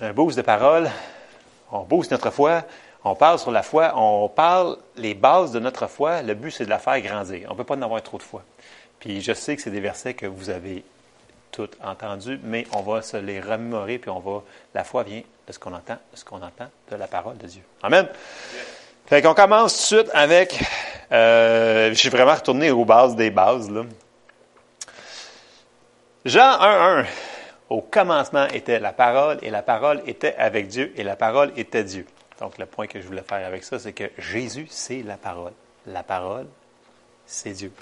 un boost de parole, on booste notre foi, on parle sur la foi, on parle les bases de notre foi. Le but, c'est de la faire grandir. On ne peut pas en avoir trop de foi. Puis je sais que c'est des versets que vous avez tous entendus, mais on va se les remémorer, puis on va. La foi vient de ce qu'on entend, de ce qu'on entend de la parole de Dieu. Amen. Fait qu'on commence tout de suite avec. Euh, je suis vraiment retourné aux bases des bases. Là. Jean 1, 1. Au commencement était la parole, et la parole était avec Dieu, et la parole était Dieu. Donc, le point que je voulais faire avec ça, c'est que Jésus, c'est la parole. La parole, c'est Dieu.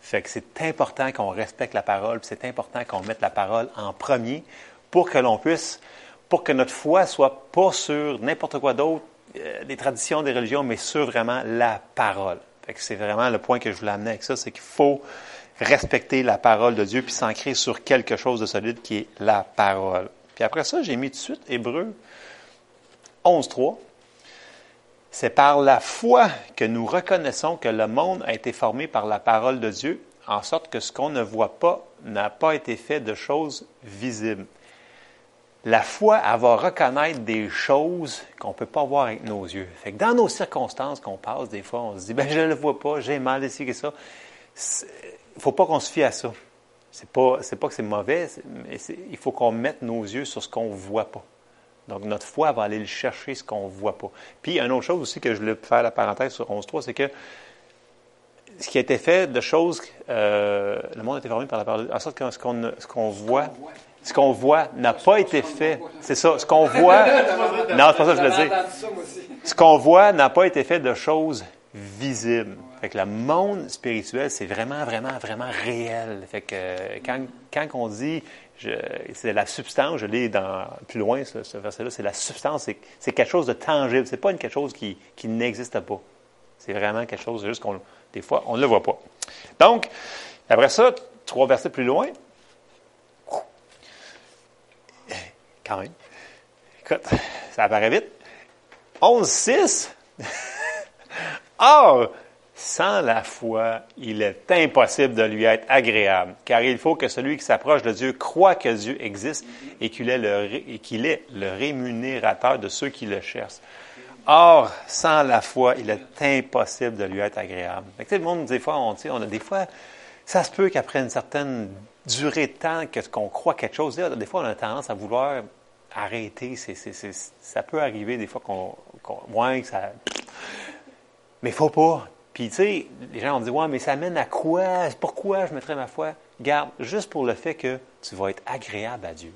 Fait que c'est important qu'on respecte la parole, c'est important qu'on mette la parole en premier pour que l'on puisse, pour que notre foi soit pas sur n'importe quoi d'autre, euh, des traditions, des religions, mais sur vraiment la parole. Fait que c'est vraiment le point que je voulais amener avec ça, c'est qu'il faut respecter la parole de Dieu puis s'ancrer sur quelque chose de solide qui est la parole. Puis après ça, j'ai mis tout de suite Hébreu 11.3. C'est par la foi que nous reconnaissons que le monde a été formé par la parole de Dieu, en sorte que ce qu'on ne voit pas n'a pas été fait de choses visibles. La foi, elle va reconnaître des choses qu'on ne peut pas voir avec nos yeux. Fait que dans nos circonstances qu'on passe, des fois, on se dit, ben, je ne le vois pas, j'ai mal ici et ça il ne faut pas qu'on se fie à ça. C'est pas, c'est pas que c'est mauvais, mais il faut qu'on mette nos yeux sur ce qu'on ne voit pas. Donc, notre foi va aller le chercher, ce qu'on ne voit pas. Puis, une autre chose aussi que je voulais faire la parenthèse sur 11.3, c'est que ce qui a été fait de choses, euh, le monde a été formé par la parole, en sorte que ce qu'on, ce qu'on voit, ce qu'on voit n'a pas été fait. C'est ça, ce qu'on voit, non, c'est pas ça que je veux dire. Ce qu'on voit n'a pas été fait de choses visibles. Fait que le monde spirituel, c'est vraiment, vraiment, vraiment réel. Fait que quand, quand on dit c'est la substance, je l'ai dans plus loin, ce, verset-là, c'est la substance, c'est quelque chose de tangible. C'est pas une, quelque chose qui, qui n'existe pas. C'est vraiment quelque chose, juste qu'on, des fois, on ne le voit pas. Donc, après ça, trois versets plus loin. Quand même. Écoute, ça apparaît vite. 11, 6. Or, sans la foi, il est impossible de lui être agréable, car il faut que celui qui s'approche de Dieu croit que Dieu existe et qu'il est le, est le rémunérateur de ceux qui le cherchent. Or, sans la foi, il est impossible de lui être agréable. Fait le monde, des fois, on, a des fois, ça se peut qu'après une certaine durée de temps que qu'on croit quelque chose, des fois, on a tendance à vouloir arrêter. ça peut arriver des fois qu'on, qu ça. Mais faut pas. Puis, tu sais, les gens ont dit, ouais, mais ça mène à quoi? Pourquoi je mettrais ma foi? Garde, juste pour le fait que tu vas être agréable à Dieu.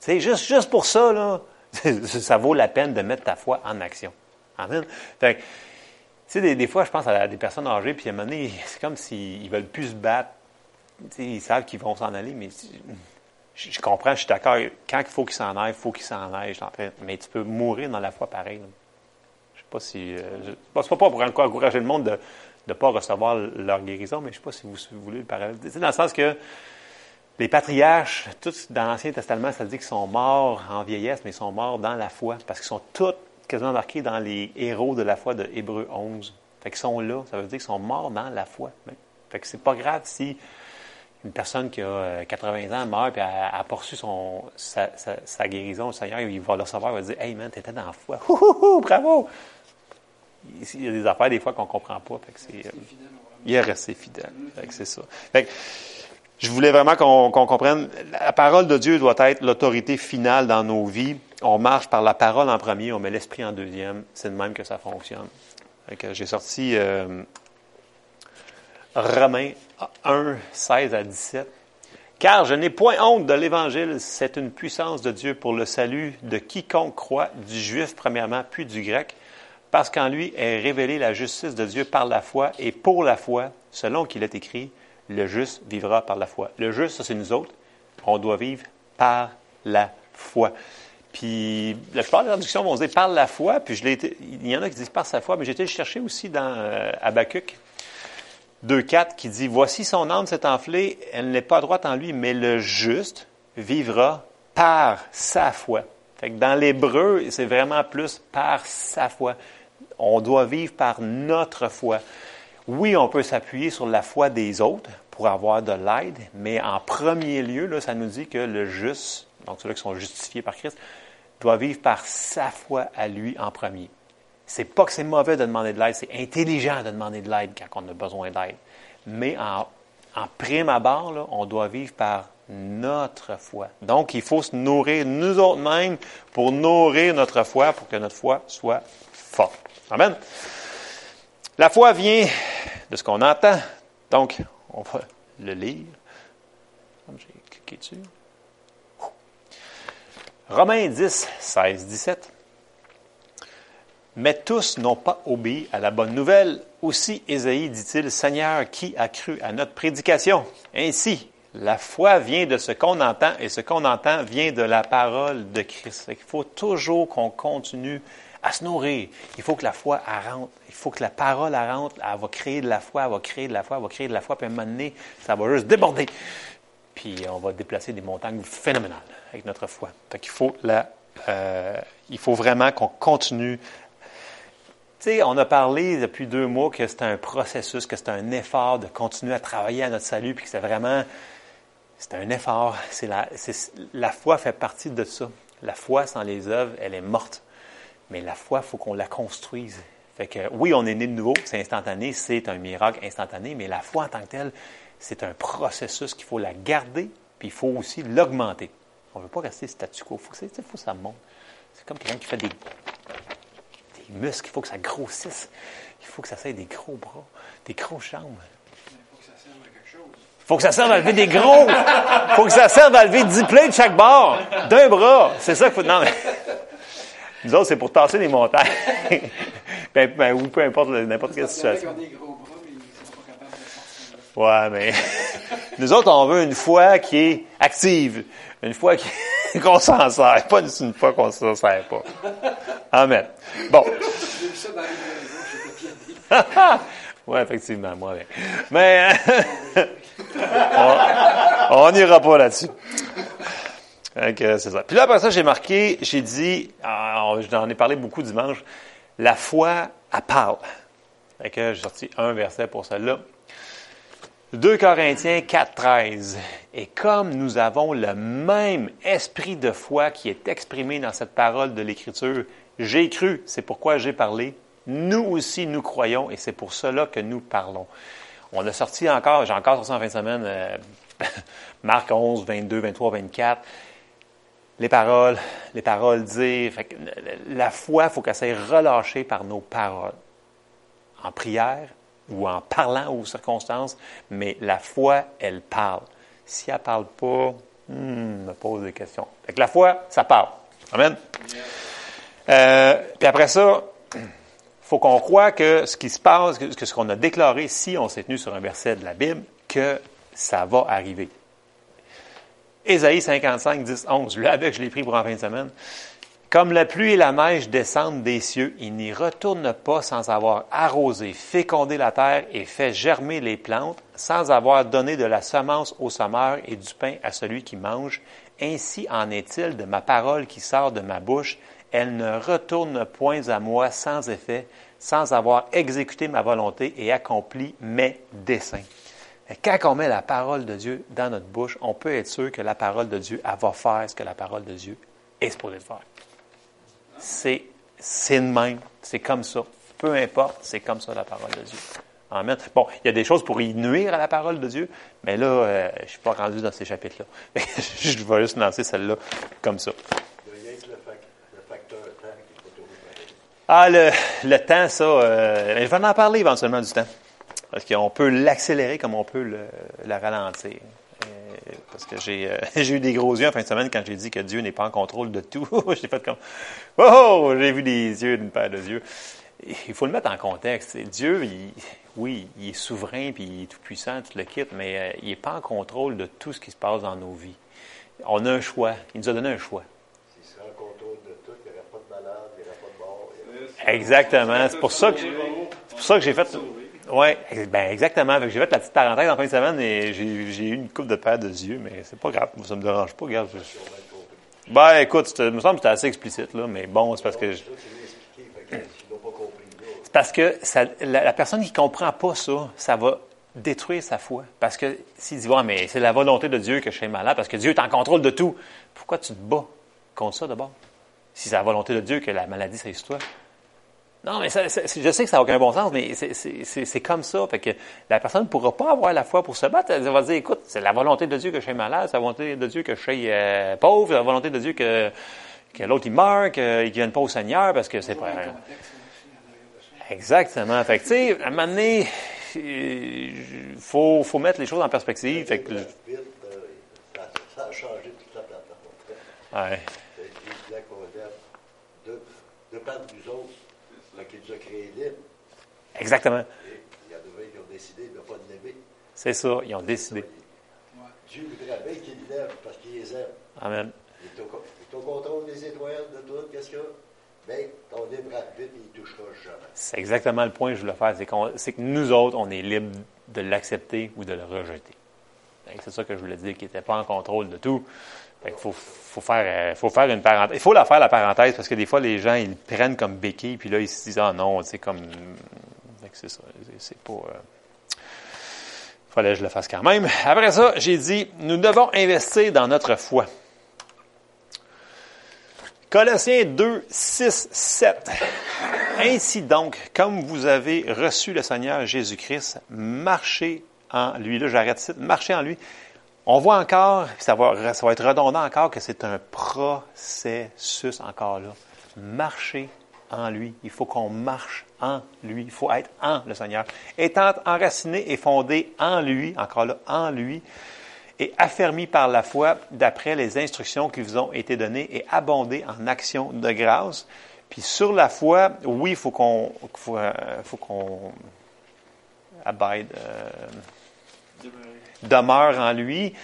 Tu sais, juste, juste pour ça, là, ça vaut la peine de mettre ta foi en action. Amen. Fait tu sais, des, fois, je pense à des personnes âgées, puis à un moment donné, c'est comme s'ils ne veulent plus se battre. Tu sais, ils savent qu'ils vont s'en aller, mais je, comprends, je suis d'accord. Quand il faut qu'ils s'en aillent, il faut qu'ils s'en aillent. Mais tu peux mourir dans la foi pareil pas si. Euh, pas pour encourager le monde de ne pas recevoir leur guérison, mais je ne sais pas si vous, voulez le parallèle. dans le sens que les patriarches, tous dans l'Ancien Testament, ça dit qu'ils sont morts en vieillesse, mais ils sont morts dans la foi, parce qu'ils sont tous quasiment marqués dans les héros de la foi de Hébreu 11. Fait qu'ils sont là, ça veut dire qu'ils sont morts dans la foi. Fait que c'est pas grave si une personne qui a 80 euh, ans meurt et a, a poursu son, sa, guérison au Seigneur, il va le recevoir, il va dire Hey man, t'étais dans la foi. bravo! Il y a des affaires des fois qu'on ne comprend pas. Fait euh, il est resté fidèle. c'est ça. je voulais vraiment qu'on comprenne, la parole de Dieu doit être l'autorité finale dans nos vies. On marche par la parole en premier, on met l'esprit en deuxième. C'est de même que ça fonctionne. j'ai sorti euh, Romains 1, 16 à 17. Car je n'ai point honte de l'Évangile, c'est une puissance de Dieu pour le salut de quiconque croit, du juif premièrement, puis du grec parce qu'en lui est révélée la justice de Dieu par la foi, et pour la foi, selon qu'il est écrit, le juste vivra par la foi. Le juste, ça c'est nous autres, on doit vivre par la foi. Puis la plupart des traductions vont dire par la foi, puis il y en a qui disent par sa foi, mais le chercher aussi dans euh, Habakkuk 2.4 qui dit Voici son âme s'est enflée, elle n'est pas droite en lui, mais le juste vivra par sa foi. Fait que dans l'hébreu, c'est vraiment plus par sa foi on doit vivre par notre foi. Oui, on peut s'appuyer sur la foi des autres pour avoir de l'aide, mais en premier lieu, là, ça nous dit que le juste donc ceux-là qui sont justifiés par Christ, doit vivre par sa foi à lui en premier. C'est pas que c'est mauvais de demander de l'aide, c'est intelligent de demander de l'aide quand on a besoin d'aide. Mais en, prime abord, on doit vivre par notre foi. Donc, il faut se nourrir nous autres mêmes pour nourrir notre foi, pour que notre foi soit forte. Amen. La foi vient de ce qu'on entend. Donc, on va le lire. J'ai cliqué dessus. Romains 10, 16, 17. Mais tous n'ont pas obéi à la bonne nouvelle. Aussi, Ésaïe dit-il, Seigneur, qui a cru à notre prédication? Ainsi, la foi vient de ce qu'on entend et ce qu'on entend vient de la parole de Christ. Il faut toujours qu'on continue à se nourrir. Il faut que la foi rentre. Il faut que la parole rentre. Elle va créer de la foi, elle va créer de la foi, elle va créer de la foi, puis à un moment donné, ça va juste déborder. Puis on va déplacer des montagnes phénoménales avec notre foi. Fait qu'il faut la, euh, il faut vraiment qu'on continue. Tu sais, on a parlé depuis deux mois que c'est un processus, que c'est un effort de continuer à travailler à notre salut, puis que c'est vraiment, c'est un effort. La, la foi fait partie de ça. La foi sans les œuvres, elle est morte. Mais la foi, il faut qu'on la construise. Fait que oui, on est né de nouveau, c'est instantané, c'est un miracle instantané, mais la foi en tant que telle, c'est un processus qu'il faut la garder, puis il faut aussi l'augmenter. On ne veut pas rester statu quo. Il faut, que ça monte. C'est comme quelqu'un qui fait des, muscles. Il faut que ça grossisse. Il faut que ça serve des gros bras, des grosses jambes. Il faut que ça serve à lever des gros. Il faut que ça serve à lever 10 plaies de chaque bord, d'un bras. C'est ça qu'il faut. Non, mais. Nous autres, c'est pour tasser des montagnes. ben, ben, ou peu importe n'importe quelle situation. Ouais, mais nous autres, on veut une foi qui est active, une foi qu'on s'en sert, pas une foi qu'on s'en sert pas. Amen. Bon. oui, effectivement, moi. Mais, mais on n'ira pas là-dessus. C'est ça. Puis là, après ça, j'ai marqué, j'ai dit, ah, j'en ai parlé beaucoup dimanche, la foi, elle parle. J'ai sorti un verset pour celle-là. 2 Corinthiens 4, 13. Et comme nous avons le même esprit de foi qui est exprimé dans cette parole de l'Écriture, j'ai cru, c'est pourquoi j'ai parlé. Nous aussi, nous croyons et c'est pour cela que nous parlons. On a sorti encore, j'ai encore sorti en fin de semaine, euh, Marc 11, 22, 23, 24. Les paroles, les paroles dire. la foi, il faut qu'elle soit relâchée par nos paroles. En prière, ou en parlant aux circonstances, mais la foi, elle parle. Si elle ne parle pas, hmm, me pose des questions. Fait que la foi, ça parle. Amen. Euh, puis après ça, faut qu'on croit que ce qui se passe, que ce qu'on a déclaré, si on s'est tenu sur un verset de la Bible, que ça va arriver. Ésaïe 55, 10, 11. Là, avec, je l'ai pris pour en fin de semaine. Comme la pluie et la neige descendent des cieux, il n'y retourne pas sans avoir arrosé, fécondé la terre et fait germer les plantes, sans avoir donné de la semence au semeur et du pain à celui qui mange. Ainsi en est-il de ma parole qui sort de ma bouche. Elle ne retourne point à moi sans effet, sans avoir exécuté ma volonté et accompli mes desseins. Quand on met la parole de Dieu dans notre bouche, on peut être sûr que la parole de Dieu, elle va faire ce que la parole de Dieu est supposée faire c'est, c'est le même. C'est comme ça. Peu importe, c'est comme ça la parole de Dieu. Amen. Bon, il y a des choses pour y nuire à la parole de Dieu, mais là, euh, je ne suis pas rendu dans ces chapitres-là. je vais juste lancer celle-là comme ça. Ah, le, le temps, ça, euh, je vais en parler éventuellement du temps. Parce qu'on peut l'accélérer comme on peut le, le ralentir parce que euh, j'ai eu des gros yeux en fin de semaine quand j'ai dit que Dieu n'est pas en contrôle de tout. j'ai fait comme, oh, j'ai vu des yeux d'une paire de yeux. Il faut le mettre en contexte. Dieu, oui, il est souverain, puis il est tout le quitte, mais euh, il n'est pas en contrôle de tout ce qui se passe dans nos vies. On a un choix. Il nous a donné un choix. S'il serait en contrôle de tout, il n'y aurait pas de malade, il n'y aurait pas de mort. Exactement. C'est pour ça que, c'est pour ça que j'ai fait... Oui, ben exactement. J'ai fait la petite parenthèse en fin de semaine et j'ai eu une coupe de paire de yeux, mais c'est pas grave. Ça me dérange pas. Regarde, Ben écoute, il me semble que c'était assez explicite, là, mais bon, c'est parce que. C'est parce que la, personne qui comprend pas ça, ça va détruire sa foi. Parce que s'il dit, ouais, mais c'est la volonté de Dieu que je sois malade, parce que Dieu est en contrôle de tout, pourquoi tu te bats contre ça d'abord? Si c'est la volonté de Dieu que la maladie c'est toi. Non, mais ça, je sais que ça n'a aucun bon sens, mais c'est comme ça. Fait que la personne ne pourra pas avoir la foi pour se battre. Elle va dire, écoute, c'est la volonté de Dieu que je sois malade, c'est la volonté de Dieu que je sois euh, pauvre, c'est la volonté de Dieu que, que l'autre il meurt, qu'il ne vienne pas au Seigneur, parce que c'est pas... Exactement. Fait que, tu sais, à un moment donné, il faut, faut mettre les choses en perspective. Fait que, ça, a changé toute la plateforme. Ouais. De, de part nous autres, qui nous a créé libre. Exactement. Il y en a qui ont décidé de ne pas l'aimer. C'est ça, ils ont décidé. Dieu voudrait bien qu'il l'aime parce qu'il les aime. Amen. Il est, au, il est au contrôle des étoiles, de tout, qu'est-ce qu'il y a? Bien, ton libre arbitre, il ne touchera jamais. C'est exactement le point que je voulais faire. C'est, que nous autres, on est libre de l'accepter ou de le rejeter. C'est ça que je voulais dire, qu'il n'était pas en contrôle de tout. Faut, faire, euh, faut faire une parenthèse. Il faut la faire, la parenthèse, parce que des fois, les gens, ils prennent comme béquille, puis là, ils se disent, ah non, c'est comme. C'est ça. C'est pas. Euh... fallait que je le fasse quand même. Après ça, j'ai dit, nous devons investir dans notre foi. Colossiens 2, 6, 7. Ainsi donc, comme vous avez reçu le Seigneur Jésus-Christ, marchez en lui. Là, j'arrête ici. Marchez en lui. On voit encore, ça va, ça être redondant encore, que c'est un processus encore là. Marcher en lui. Il faut qu'on marche en lui. Il faut être en le Seigneur. Étant enraciné et fondé en lui, encore là, en lui, et affermi par la foi d'après les instructions qui vous ont été données et abondé en actions de grâce. Puis sur la foi, oui, il faut qu'on euh, abide, euh, demeure en lui.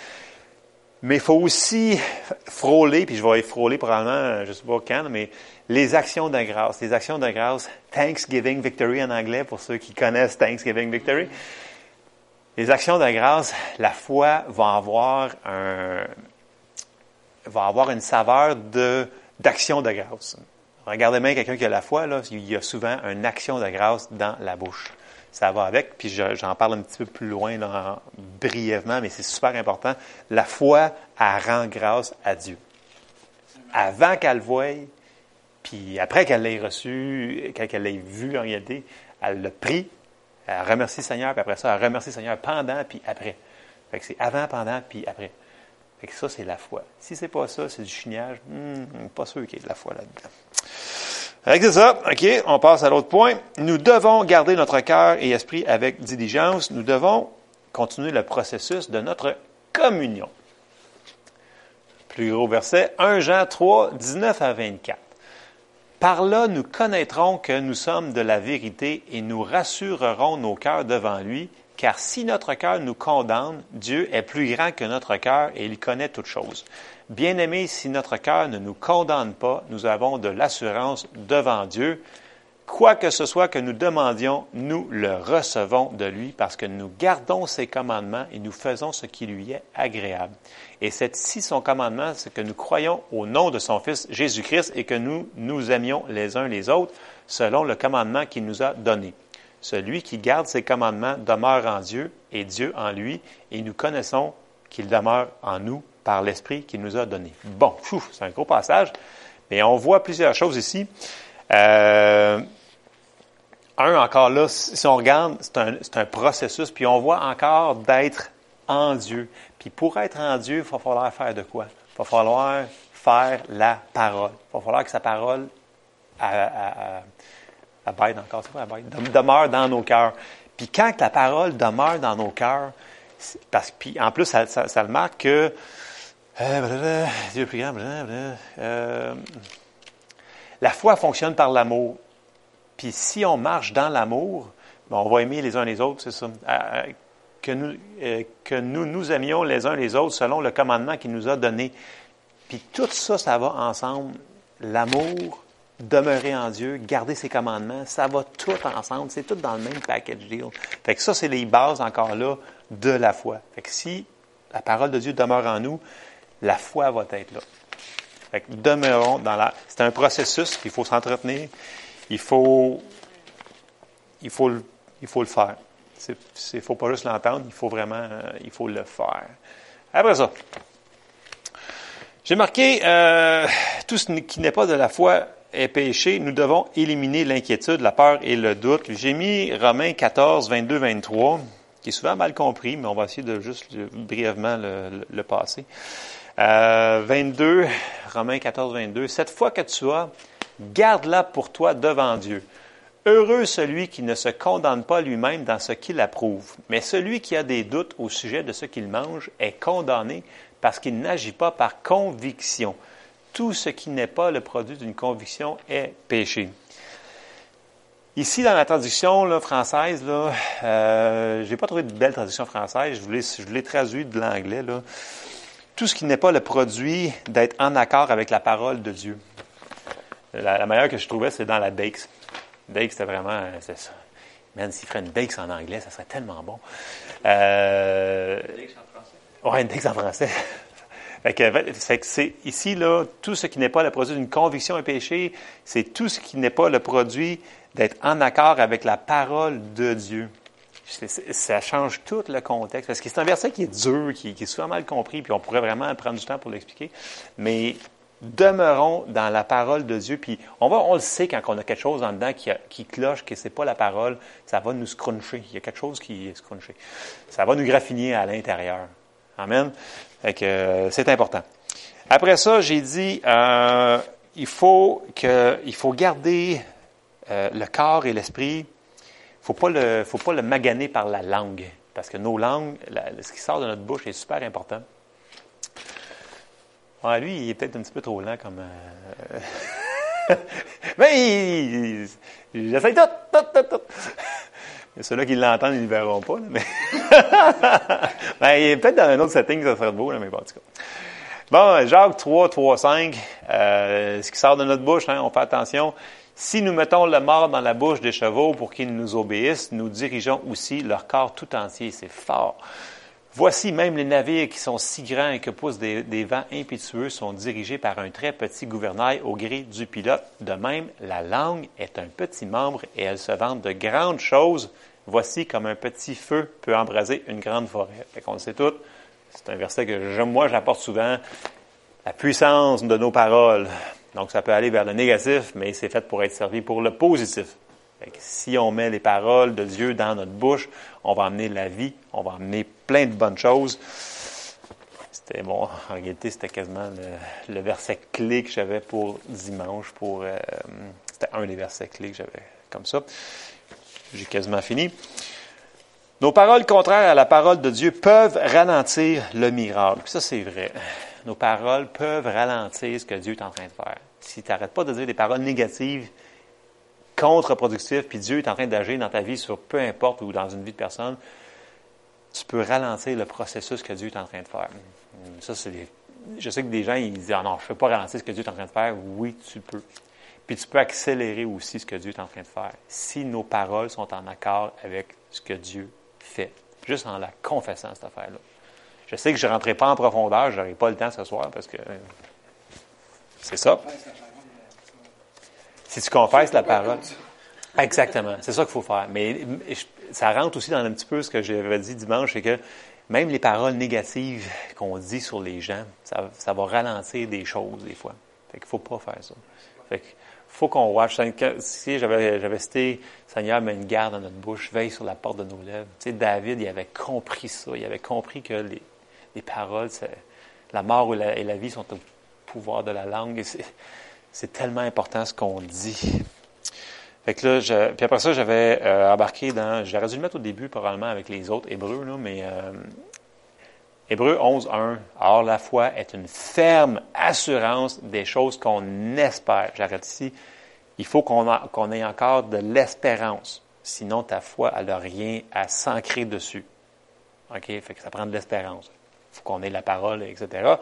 Mais il faut aussi frôler, puis je vais frôler probablement, je ne sais pas quand, mais les actions de grâce. Les actions de grâce, Thanksgiving Victory en anglais, pour ceux qui connaissent Thanksgiving Victory. Les actions de grâce, la foi va avoir un, va avoir une saveur de, d'action de grâce. Regardez bien quelqu'un qui a la foi, là, il y a souvent une action de grâce dans la bouche. Ça va avec, puis j'en parle un petit peu plus loin, brièvement, mais c'est super important. La foi, elle rend grâce à Dieu. Avant qu'elle le voie, puis après qu'elle l'ait reçu, qu'elle l'ait vu en réalité, elle le prie, elle remercie le Seigneur, puis après ça, elle remercie le Seigneur pendant, puis après. Fait que c'est avant, pendant, puis après. Fait que ça, c'est la foi. Si c'est pas ça, c'est du chignage, hmm, pas sûr qu'il y ait de la foi là-dedans. C'est ça. OK, on passe à l'autre point. Nous devons garder notre cœur et esprit avec diligence. Nous devons continuer le processus de notre communion. Plus gros verset, 1 Jean 3, 19 à 24. Par là, nous connaîtrons que nous sommes de la vérité et nous rassurerons nos cœurs devant lui, car si notre cœur nous condamne, Dieu est plus grand que notre cœur et il connaît toutes choses. Bien-aimés, si notre cœur ne nous condamne pas, nous avons de l'assurance devant Dieu. Quoi que ce soit que nous demandions, nous le recevons de lui parce que nous gardons ses commandements et nous faisons ce qui lui est agréable. Et c'est ici son commandement, c'est que nous croyons au nom de son Fils Jésus-Christ et que nous nous aimions les uns les autres selon le commandement qu'il nous a donné. Celui qui garde ses commandements demeure en Dieu et Dieu en lui, et nous connaissons qu'il demeure en nous par l'Esprit qu'il nous a donné. Bon, c'est un gros passage, mais on voit plusieurs choses ici. Euh, un, encore là, si on regarde, c'est un, un, processus, puis on voit encore d'être en Dieu. Puis pour être en Dieu, il va falloir faire de quoi? Il va falloir faire la parole. Il va falloir que sa parole abide encore, c'est quoi? Demeure dans nos cœurs. Puis quand la parole demeure dans nos cœurs, parce puis en plus, ça, le marque que euh, Dieu plus grand, euh, la foi fonctionne par l'amour. Puis si on marche dans l'amour, ben, on va aimer les uns les autres, c'est ça. Euh, que, nous, nous aimions les uns les autres selon le commandement qu'il nous a donné. Puis tout ça, ça va ensemble. L'amour, demeurer en Dieu, garder ses commandements, ça va tout ensemble. C'est tout dans le même package deal. Fait ça, c'est les bases encore là de la foi. Fait si la parole de Dieu demeure en nous, la foi va être là. Fait que demeurons dans la. C'est un processus qu'il faut s'entretenir. Il faut, il faut, il faut le faire. Il ne faut pas juste l'entendre, il faut vraiment euh, il faut le faire. Après ça, j'ai marqué euh, tout ce qui n'est pas de la foi est péché. Nous devons éliminer l'inquiétude, la peur et le doute. J'ai mis Romains 14, 22, 23, qui est souvent mal compris, mais on va essayer de juste brièvement le, le passer. Euh, 22, Romains 14, 22. Cette foi que tu as, garde-la pour toi devant Dieu. Heureux celui qui ne se condamne pas lui-même dans ce qu'il approuve, mais celui qui a des doutes au sujet de ce qu'il mange est condamné parce qu'il n'agit pas par conviction. Tout ce qui n'est pas le produit d'une conviction est péché. Ici, dans la traduction française, euh, j'ai pas trouvé de belle traduction française. Je je l'ai traduit de l'anglais. Tout ce qui n'est pas le produit d'être en accord avec la parole de Dieu. La, meilleure que je trouvais, c'est dans la Dakes. Dakes, c'était vraiment, euh, c'est ça. Man, s'il ferait une Dakes en anglais, ça serait tellement bon. Euh, en français? Ouais, une Dakes en français. fait que, c'est, ici, là, tout ce qui n'est pas le produit d'une conviction et péché, c'est tout ce qui n'est pas le produit d'être en accord avec la parole de Dieu. Ça change tout le contexte. Parce que c'est un verset qui est dur, qui, est souvent mal compris, puis on pourrait vraiment prendre du temps pour l'expliquer. Mais demeurons dans la parole de Dieu. Puis on, va, on le sait quand on a quelque chose en dedans qui, cloche, que c'est pas la parole, ça va nous scruncher. Il y a quelque chose qui est scrunché. Ça va nous graffiner à l'intérieur. Amen. que euh, c'est important. Après ça, j'ai dit, euh, il faut que, il faut garder euh, le corps et l'esprit. Faut pas le, faut pas le maganer par la langue, parce que nos langues, ce qui sort de notre bouche est super important. Lui, il est peut-être un petit peu trop lent comme. Euh... mais j'essaie tout, tout, tout, tout. Ceux-là qui l'entendent, ils ne le verront pas. mais ben, il est peut-être dans un autre setting, ça serait beau, mais bon, en tout cas. Bon, Jacques 3, 3, 5, euh, ce qui sort de notre bouche, hein, on fait attention. Si nous mettons le mort dans la bouche des chevaux pour qu'ils nous obéissent, nous dirigeons aussi leur corps tout entier. C'est fort. Voici même les navires qui sont si grands et que poussent des, vents impétueux sont dirigés par un très petit gouvernail au gré du pilote. De même, la langue est un petit membre et elle se vante de grandes choses. Voici comme un petit feu peut embraser une grande forêt. Fait qu'on le sait tout. C'est un verset que moi j'apporte souvent. La puissance de nos paroles. Donc ça peut aller vers le négatif, mais c'est fait pour être servi pour le positif si on met les paroles de Dieu dans notre bouche, on va amener la vie, on va amener plein de bonnes choses. C'était bon, en réalité, c'était quasiment le, verset clé que j'avais pour dimanche. Pour, euh, c'était un des versets clés que j'avais comme ça. J'ai quasiment fini. Nos paroles contraires à la parole de Dieu peuvent ralentir le miracle. ça, c'est vrai. Nos paroles peuvent ralentir ce que Dieu est en train de faire. Si tu n'arrêtes pas de dire des paroles négatives, contre-productif, puis Dieu est en train d'agir dans ta vie sur peu importe ou dans une vie de personne, tu peux ralentir le processus que Dieu est en train de faire. Ça, c'est Je sais que des gens, ils disent, ah non, je ne peux pas ralentir ce que Dieu est en train de faire. Oui, tu peux. Puis tu peux accélérer aussi ce que Dieu est en train de faire si nos paroles sont en accord avec ce que Dieu fait, juste en la confessant, cette affaire-là. Je sais que je ne rentrerai pas en profondeur, je n'aurai pas le temps ce soir parce que c'est ça. Si tu confesses la parole. Exactement. C'est ça qu'il faut faire. Mais ça rentre aussi dans un petit peu ce que j'avais dit dimanche, c'est que même les paroles négatives qu'on dit sur les gens, ça, va ralentir des choses des fois. Fait qu'il faut pas faire ça. Fait qu'il faut qu'on watch. Si j'avais, cité Seigneur, met une garde dans notre bouche, veille sur la porte de nos lèvres. Tu sais, David, il avait compris ça. Il avait compris que les, les paroles, la mort et la, et la, vie sont au pouvoir de la langue. C'est tellement important ce qu'on dit. Fait que là, puis après ça, j'avais euh, embarqué dans, j'aurais dû le mettre au début probablement avec les autres Hébreux, là, mais euh, Hébreux 11, 1. Or, la foi est une ferme assurance des choses qu'on espère. J'arrête ici. Il faut qu'on, qu'on ait encore de l'espérance. Sinon, ta foi, elle n'a rien à s'ancrer dessus. OK? Fait que ça prend de l'espérance. Il faut qu'on ait la parole, etc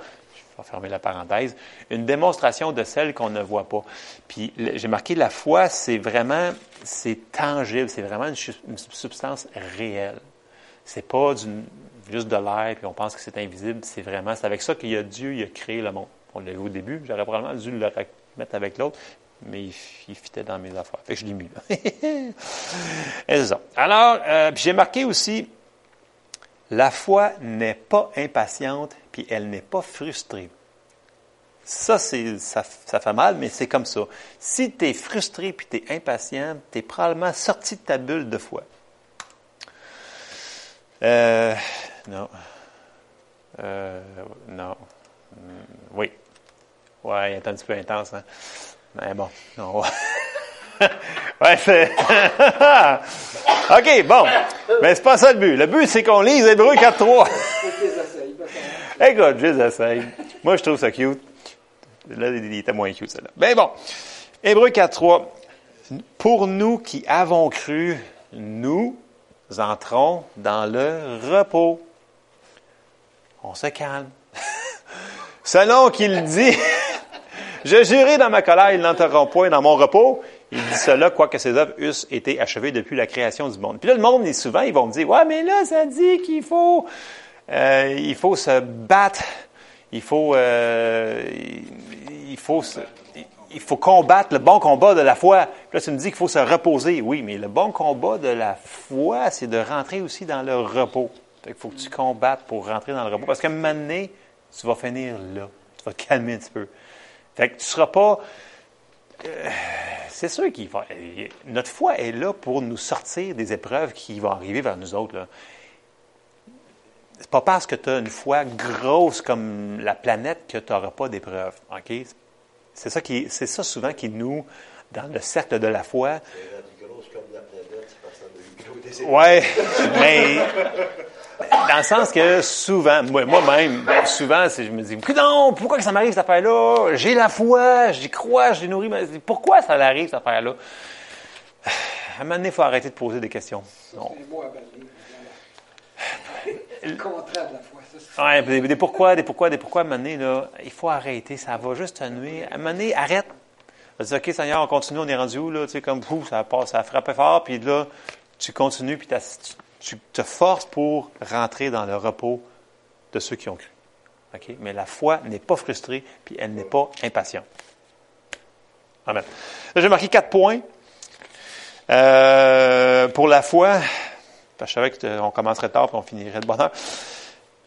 va fermer la parenthèse, une démonstration de celle qu'on ne voit pas. Puis j'ai marqué la foi, c'est vraiment, c'est tangible, c'est vraiment une, substance réelle. C'est pas juste de l'air, puis on pense que c'est invisible, c'est vraiment, c'est avec ça qu'il y a Dieu, il a créé le monde. On l'a vu au début, j'aurais probablement dû le mettre avec l'autre. mais il, il fitait dans mes affaires. Fait que je l'ai mis là. Alors, euh, j'ai marqué aussi, la foi n'est pas impatiente, puis elle n'est pas frustrée. Ça, c'est, ça, ça fait mal, mais c'est comme ça. Si tu es frustré puis tu es impatient, tu es probablement sorti de ta bulle de foi. Euh, non. Euh, non. Hmm, Oui. Ouais, il est un petit peu intense, hein. Mais bon, non. ouais, c'est. OK, bon. Mais c'est pas ça le but. Le but, c'est qu'on lise Hébreu 4.3. Écoute, je les essaye. Moi, je trouve ça cute. Là, il était moins cute, celle-là. Ben bon. Hébreu 4.3. Pour nous qui avons cru, nous entrons dans le repos. On se calme. Selon qu'il dit, je jurai dans ma colère, ils n'entreront point dans mon repos. Il dit cela, quoique ses œuvres eussent été achevées depuis la création du monde. Puis là, le monde, souvent, ils vont me dire, ouais, mais là, ça dit qu'il faut, euh, il faut se battre, il faut, euh, il, il faut il faut combattre le bon combat de la foi. Puis là, tu me dis qu'il faut se reposer. Oui, mais le bon combat de la foi, c'est de rentrer aussi dans le repos. Fait qu'il faut que tu combattes pour rentrer dans le repos. Parce qu'à un moment donné, tu vas finir là. Tu vas te calmer un petit peu. Fait que tu ne seras pas. euh, c'est sûr qu'il va. Notre foi est là pour nous sortir des épreuves qui vont arriver vers nous autres. Là. C'est pas parce que tu as une foi grosse comme la planète que tu n'auras pas d'épreuves. OK? C'est ça, qui, c'est ça souvent qui nous, dans le cercle de la foi, Ouais, mais dans le sens que souvent, moi- moi-même, souvent, c'est- je me dis, non, pourquoi ça m'arrive cette affaire-là? J'ai la foi, j'y crois, je nourri, mais pourquoi ça l'arrive cette affaire-là? À un moment donné, il faut arrêter de poser des questions. Ça, Non. c'est un mot à balayer. Le contraire de la foi. Ça, Ouais, des, pourquoi, des pourquoi, des pourquoi, donné, là, il faut arrêter, ça va juste te nuire. Donné, arrête. Va dire, OK, Seigneur, on continue, on est rendu où, là? Tu sais, comme, pouf, ça passe, ça a frappé fort, puis là, tu continues, puis tu, te forces pour rentrer dans le repos de ceux qui ont cru. OK? Mais la foi n'est pas frustrée, puis elle n'est pas impatiente. Amen. J'ai marqué quatre points. Euh, pour la foi, je savais qu'on commencerait tard, puis on finirait de bonne heure.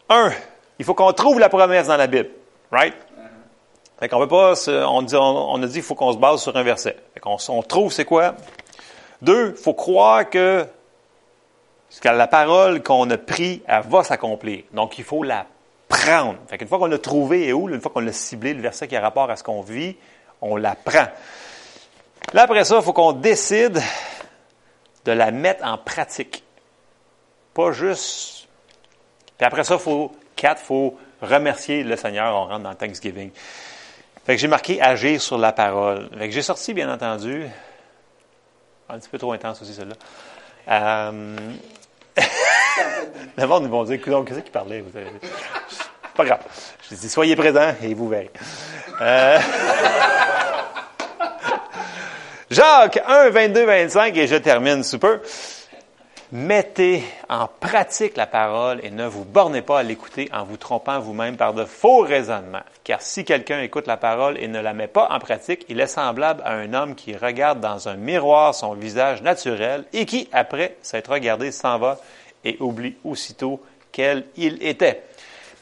Un, il faut qu'on trouve la promesse dans la Bible. Right? Fait qu'on peut pas se- on, dit, on, a dit qu'il faut qu'on se base sur un verset. Fait qu'on on trouve c'est quoi? Deux, il faut croire que, que la parole qu'on a prise, elle va s'accomplir. Donc, il faut la prendre. Fait qu'une fois qu'on l'a trouvé et où, une fois qu'on l'a ciblé, le verset qui a rapport à ce qu'on vit, on la prend. Là, après ça, il faut qu'on décide de la mettre en pratique. Pas juste puis après ça, faut, quatre, il faut remercier le Seigneur. On rentre dans Thanksgiving. Fait que j'ai marqué agir sur la parole. Fait que j'ai sorti, bien entendu, un petit peu trop intense aussi, celle-là. Euh, le monde, ils vont dire, qu'est-ce qu'il parlait? Pas grave. Je dis, soyez présents et vous verrez. Euh, Jacques 1, 22, 25, et je termine sous peu. Mettez en pratique la parole et ne vous bornez pas à l'écouter en vous trompant vous-même par de faux raisonnements. Car si quelqu'un écoute la parole et ne la met pas en pratique, il est semblable à un homme qui regarde dans un miroir son visage naturel et qui, après s'être regardé, s'en va et oublie aussitôt quel il était.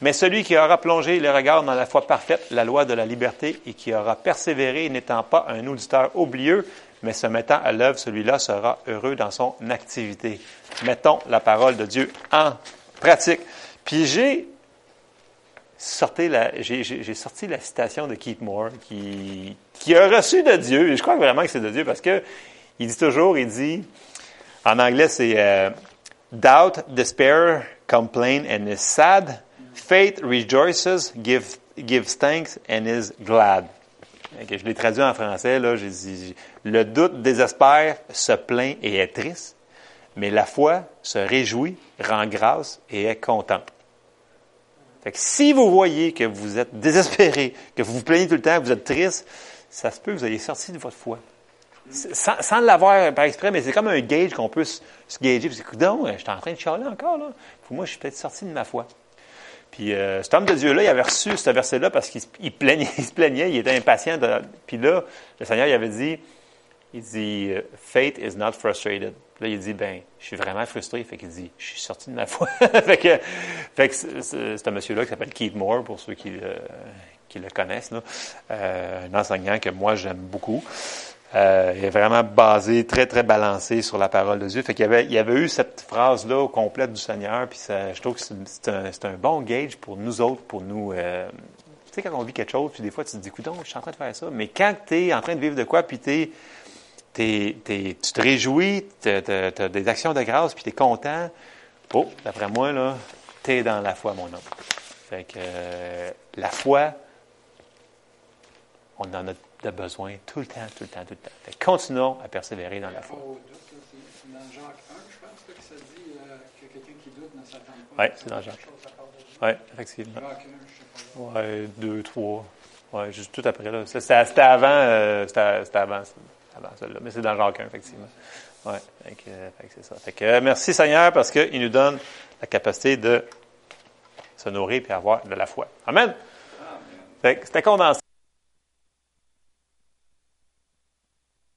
Mais celui qui aura plongé le regard dans la foi parfaite, la loi de la liberté, et qui aura persévéré, n'étant pas un auditeur oublieux, mais se mettant à l'œuvre, celui-là sera heureux dans son activité. Mettons la parole de Dieu en pratique. Puis j'ai sorti la, j'ai, j'ai- sorti la citation de Keith Moore qui, qui a reçu de Dieu, et je crois vraiment que c'est de Dieu parce que il dit toujours, il dit, en anglais c'est euh, doubt, despair, complain and is sad. Faith rejoices, give, gives thanks and is glad. Je l'ai traduit en français, là, le doute désespère, se plaint et est triste, mais la foi se réjouit, rend grâce et est contente. Fait si vous voyez que vous êtes désespéré, que vous vous plaignez tout le temps, que vous êtes triste, ça se peut que vous ayez sorti de votre foi. Sans, l'avoir par exprès, mais c'est comme un gauge qu'on peut se, se gager. Donc, je suis en train de chialer encore, là. Moi, je suis peut-être sorti de ma foi. Puis euh, cet homme de Dieu-là, il avait reçu ce verset-là parce qu'il il plaignait, il se plaignait, il était impatient. Puis là, le Seigneur, il avait dit, il dit, faith is not frustrated. Là, il dit, ben, je suis vraiment frustré. Fait qu'il dit, je suis sorti de ma foi. fait que, fait que c'est- un monsieur-là qui s'appelle Keith Moore, pour ceux qui, qui le connaissent, là. Euh, un enseignant que moi, j'aime beaucoup. Euh, il est vraiment basé, très, très balancé sur la parole de Dieu. Fait qu'il y avait, il y avait eu cette phrase-là au complète du Seigneur, puis je trouve que c'est un, un bon gauge pour nous autres, pour nous... euh, tu sais, quand on vit quelque chose, puis des fois, tu te dis, écoute, je suis en train de faire ça. Mais quand tu es en train de vivre de quoi, puis t'es, t'es- t'es- tu te réjouis, tu as des actions de grâce, puis tu es content, oh, d'après moi, là, tu es dans la foi, mon homme. Fait que euh, la foi, on en a de besoin tout le temps, tout le temps, tout le temps. Fait continuons à persévérer dans la foi. Là, c'est- dans Jacques 1, je pense, que ça dit euh, que quelqu'un qui doute ne s'attend pas. Ouais, c'est dans Jacques. Oui, effectivement. Jacques 1, je sais pas. Ouais, deux, trois. Ouais, juste tout après là. C'était c'était avant, euh, avant, avant celle-là. Mais c'est dans Jacques 1, effectivement. Que, euh, c'est ça. Fait que, euh, merci Seigneur parce qu'il nous donne la capacité de se nourrir et avoir de la foi. Amen. Fait que c'était condensé.